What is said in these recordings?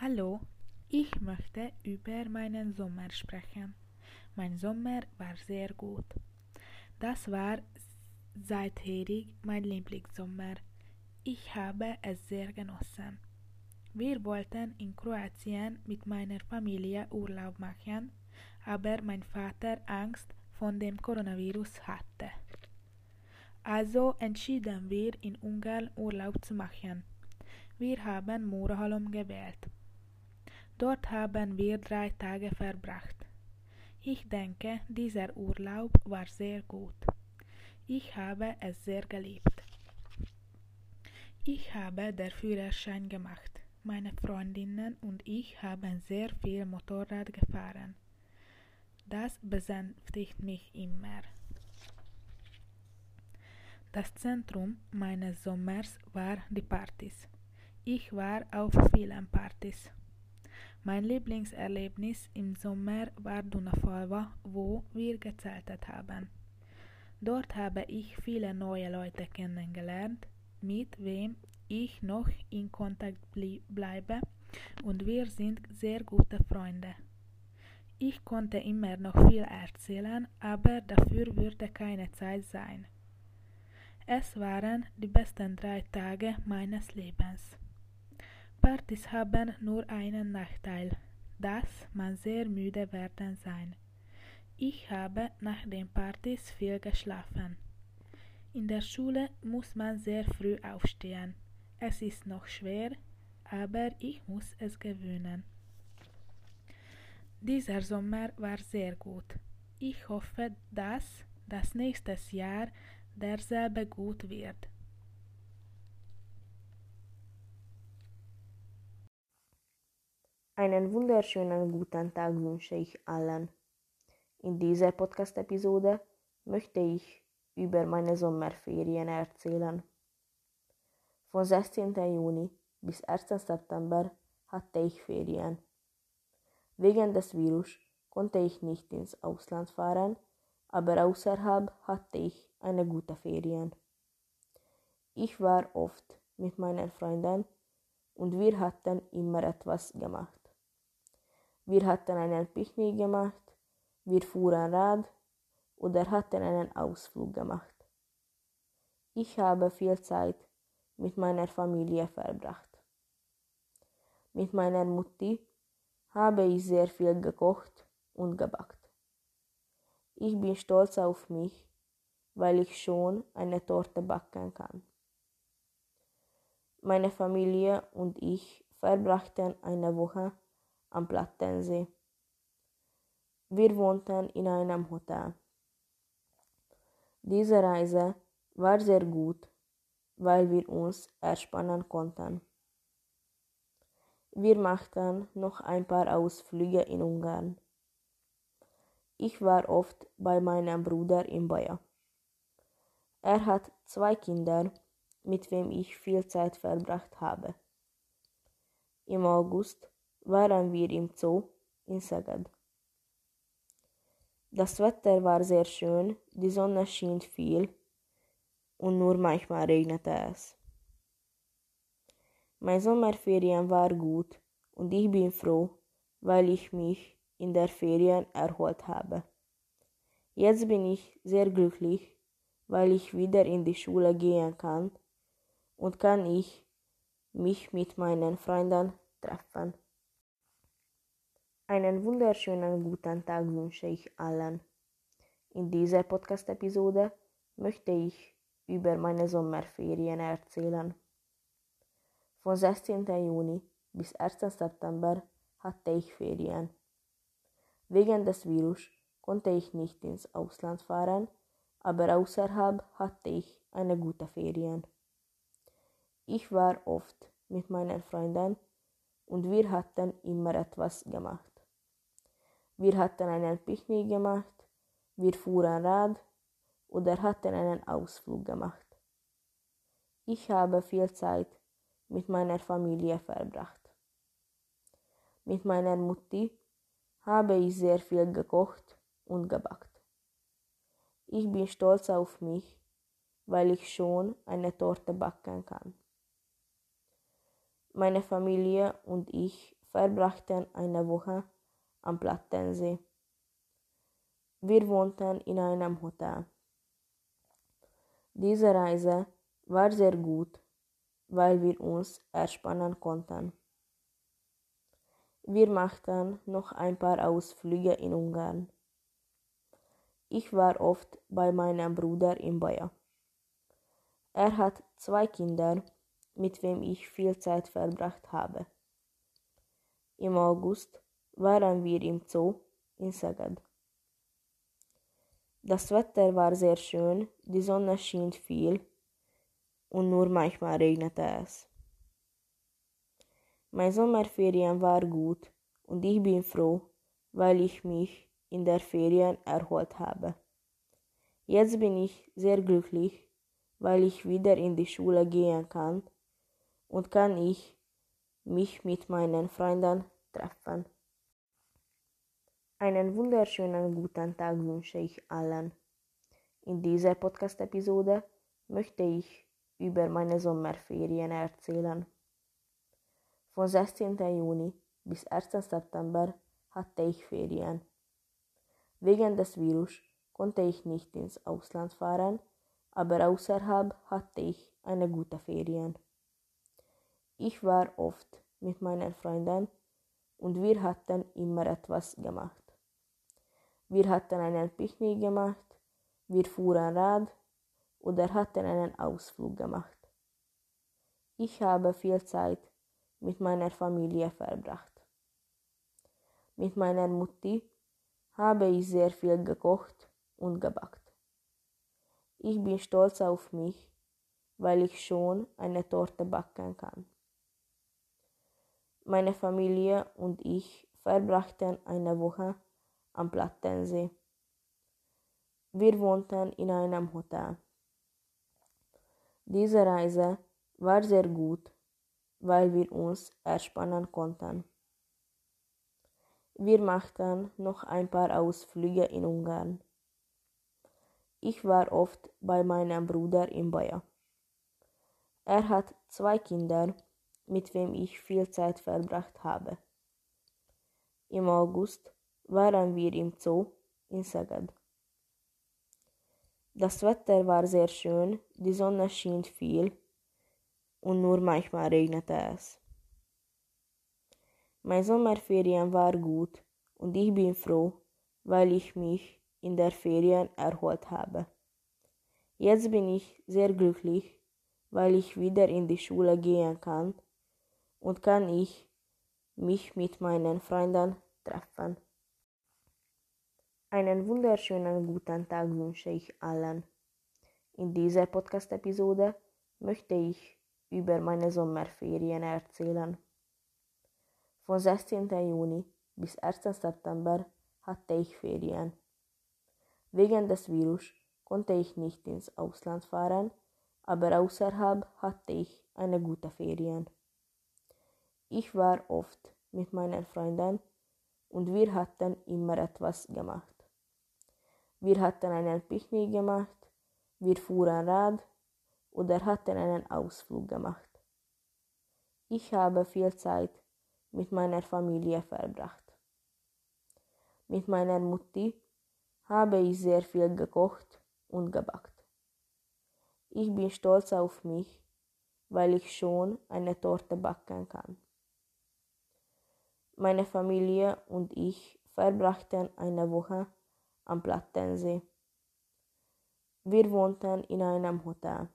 Hallo, ich möchte über meinen Sommer sprechen. Mein Sommer war sehr gut. Das war seitherig mein Lieblingssommer. Ich habe es sehr genossen. Wir wollten in Kroatien mit meiner Familie Urlaub machen, aber mein Vater Angst von dem Coronavirus hatte. Also entschieden wir in Ungarn Urlaub zu machen. Wir haben Muraholm gewählt. Dort haben wir drei Tage verbracht. Ich denke, dieser Urlaub war sehr gut. Ich habe es sehr geliebt. Ich habe den Führerschein gemacht. Meine Freundinnen und ich haben sehr viel Motorrad gefahren. Das besänftigt mich immer. Das Zentrum meines Sommers war die Partys. Ich war auf vielen Partys. Mein Lieblingserlebnis im Sommer war Dunafalva, wo wir gezeltet haben. Dort habe ich viele neue Leute kennengelernt, mit wem ich noch in Kontakt bleibe und wir sind sehr gute Freunde. Ich konnte immer noch viel erzählen, aber dafür würde keine Zeit sein. Es waren die besten drei Tage meines Lebens. Partys haben nur einen Nachteil, dass man sehr müde werden sein. Ich habe nach den Partys viel geschlafen. In der Schule muss man sehr früh aufstehen. Es ist noch schwer, aber ich muss es gewöhnen. Dieser Sommer war sehr gut. Ich hoffe, dass das nächste Jahr derselbe gut wird. Einen wunderschönen guten Tag wünsche ich allen. In dieser Podcast-Episode möchte ich über meine Sommerferien erzählen. Von 16. Juni bis 1. September hatte ich Ferien. Wegen des Virus konnte ich nicht ins Ausland fahren, aber außerhalb hatte ich eine gute Ferien. Ich war oft mit meinen Freunden und wir hatten immer etwas gemacht. Wir hatten einen Picknick gemacht, wir fuhren Rad oder hatten einen Ausflug gemacht. Ich habe viel Zeit mit meiner Familie verbracht. Mit meiner Mutti habe ich sehr viel gekocht und gebackt. Ich bin stolz auf mich, weil ich schon eine Torte backen kann. Meine Familie und ich verbrachten eine Woche am Plattensee. Wir wohnten in einem Hotel. Diese Reise war sehr gut, weil wir uns erspannen konnten. Wir machten noch ein paar Ausflüge in Ungarn. Ich war oft bei meinem Bruder in Baja. Er hat zwei Kinder, mit wem ich viel Zeit verbracht habe. Im August waren wir im Zoo in Szeged. Das Wetter war sehr schön, die Sonne schien viel und nur manchmal regnete es. Mein Sommerferien war gut und ich bin froh, weil ich mich in der Ferien erholt habe. Jetzt bin ich sehr glücklich, weil ich wieder in die Schule gehen kann und kann ich mich mit meinen Freunden treffen. Einen wunderschönen guten Tag wünsche ich allen. In dieser Podcast-Episode möchte ich über meine Sommerferien erzählen. Von 16. Juni bis 1. September hatte ich Ferien. Wegen des Virus konnte ich nicht ins Ausland fahren, aber außerhalb hatte ich eine gute Ferien. Ich war oft mit meinen Freunden und wir hatten immer etwas gemacht. Wir hatten einen Picknick gemacht, wir fuhren Rad oder hatten einen Ausflug gemacht. Ich habe viel Zeit mit meiner Familie verbracht. Mit meiner Mutti habe ich sehr viel gekocht und gebackt. Ich bin stolz auf mich, weil ich schon eine Torte backen kann. Meine Familie und ich verbrachten eine Woche am Plattensee. Wir wohnten in einem Hotel. Diese Reise war sehr gut, weil wir uns erspannen konnten. Wir machten noch ein paar Ausflüge in Ungarn. Ich war oft bei meinem Bruder in Baja. Er hat zwei Kinder, mit wem ich viel Zeit verbracht habe. Im August waren wir im Zoo in Szeged. Das Wetter war sehr schön, die Sonne schien viel und nur manchmal regnete es. Mein Sommerferien war gut und ich bin froh, weil ich mich in der Ferien erholt habe. Jetzt bin ich sehr glücklich, weil ich wieder in die Schule gehen kann und kann ich mich mit meinen Freunden treffen. Einen wunderschönen guten Tag wünsche ich allen. In dieser Podcast-Episode möchte ich über meine Sommerferien erzählen. Von 16. Juni bis 1. September hatte ich Ferien. Wegen des Virus konnte ich nicht ins Ausland fahren, aber außerhalb hatte ich eine gute Ferien. Ich war oft mit meinen Freunden und wir hatten immer etwas gemacht. Wir hatten einen Picknick gemacht, wir fuhren Rad oder hatten einen Ausflug gemacht. Ich habe viel Zeit mit meiner Familie verbracht. Mit meiner Mutti habe ich sehr viel gekocht und gebackt. Ich bin stolz auf mich, weil ich schon eine Torte backen kann. Meine Familie und ich verbrachten eine Woche am Plattensee. Wir wohnten in einem Hotel. Diese Reise war sehr gut, weil wir uns erspannen konnten. Wir machten noch ein paar Ausflüge in Ungarn. Ich war oft bei meinem Bruder in Baja. Er hat zwei Kinder mit wem ich viel Zeit verbracht habe. Im August waren wir im Zoo in Szeged. Das Wetter war sehr schön, die Sonne schien viel und nur manchmal regnete es. Mein Sommerferien war gut und ich bin froh, weil ich mich in der Ferien erholt habe. Jetzt bin ich sehr glücklich, weil ich wieder in die Schule gehen kann und kann ich mich mit meinen Freunden treffen. Einen wunderschönen guten Tag wünsche ich allen. In dieser Podcast-Episode möchte ich über meine Sommerferien erzählen. Von 16. Juni bis 1. September hatte ich Ferien. Wegen des Virus konnte ich nicht ins Ausland fahren, aber außerhalb hatte ich eine gute Ferien. Ich war oft mit meinen Freunden und wir hatten immer etwas gemacht. Wir hatten einen Picknick gemacht, wir fuhren Rad oder hatten einen Ausflug gemacht. Ich habe viel Zeit mit meiner Familie verbracht. Mit meiner Mutti habe ich sehr viel gekocht und gebackt. Ich bin stolz auf mich, weil ich schon eine Torte backen kann. Meine Familie und ich verbrachten eine Woche am Plattensee. Wir wohnten in einem Hotel.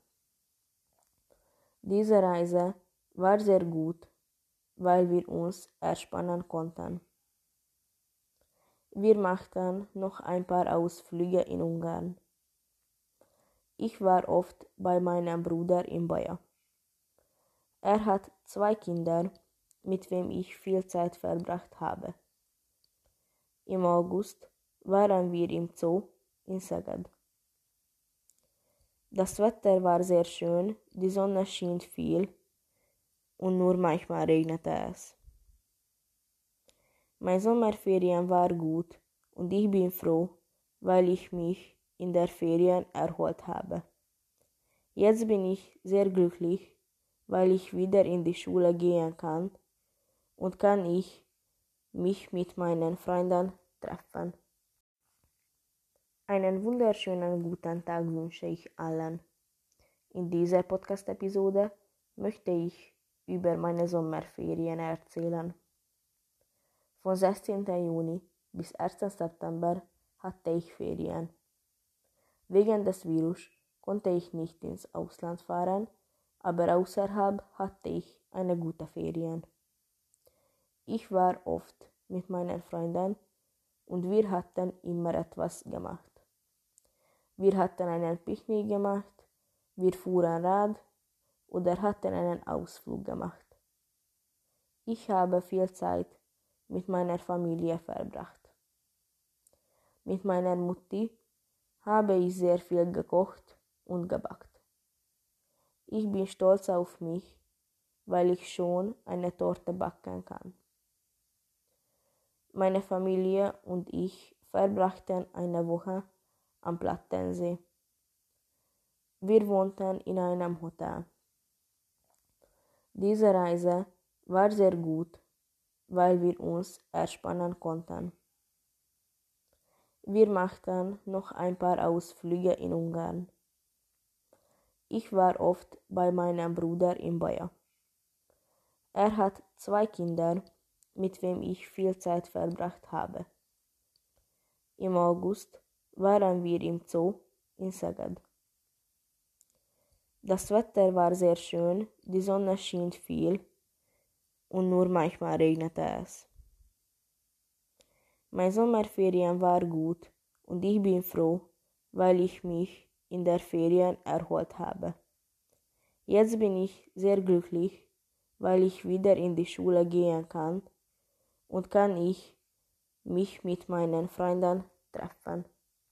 Diese Reise war sehr gut, weil wir uns erspannen konnten. Wir machten noch ein paar Ausflüge in Ungarn. Ich war oft bei meinem Bruder in Baja. Er hat zwei Kinder mit wem ich viel Zeit verbracht habe. Im August waren wir im Zoo in Szeged. Das Wetter war sehr schön, die Sonne schien viel und nur manchmal regnete es. Mein Sommerferien war gut und ich bin froh, weil ich mich in der Ferien erholt habe. Jetzt bin ich sehr glücklich, weil ich wieder in die Schule gehen kann und kann ich mich mit meinen Freunden treffen. Einen wunderschönen guten Tag wünsche ich allen. In dieser Podcast-Episode möchte ich über meine Sommerferien erzählen. Von 16. Juni bis 1. September hatte ich Ferien. Wegen des Virus konnte ich nicht ins Ausland fahren, aber außerhalb hatte ich eine gute Ferien. Ich war oft mit meinen Freunden und wir hatten immer etwas gemacht. Wir hatten einen Picknick gemacht, wir fuhren Rad oder hatten einen Ausflug gemacht. Ich habe viel Zeit mit meiner Familie verbracht. Mit meiner Mutti habe ich sehr viel gekocht und gebackt. Ich bin stolz auf mich, weil ich schon eine Torte backen kann. Meine Familie und ich verbrachten eine Woche am Plattensee. Wir wohnten in einem Hotel. Diese Reise war sehr gut, weil wir uns erspannen konnten. Wir machten noch ein paar Ausflüge in Ungarn. Ich war oft bei meinem Bruder in Baja. Er hat zwei Kinder, mit wem ich viel Zeit verbracht habe. Im August waren wir im Zoo in Szeged. Das Wetter war sehr schön, die Sonne schien viel und nur manchmal regnete es. Mein Sommerferien war gut und ich bin froh, weil ich mich in der Ferien erholt habe. Jetzt bin ich sehr glücklich, weil ich wieder in die Schule gehen kann und kann ich mich mit meinen Freunden treffen.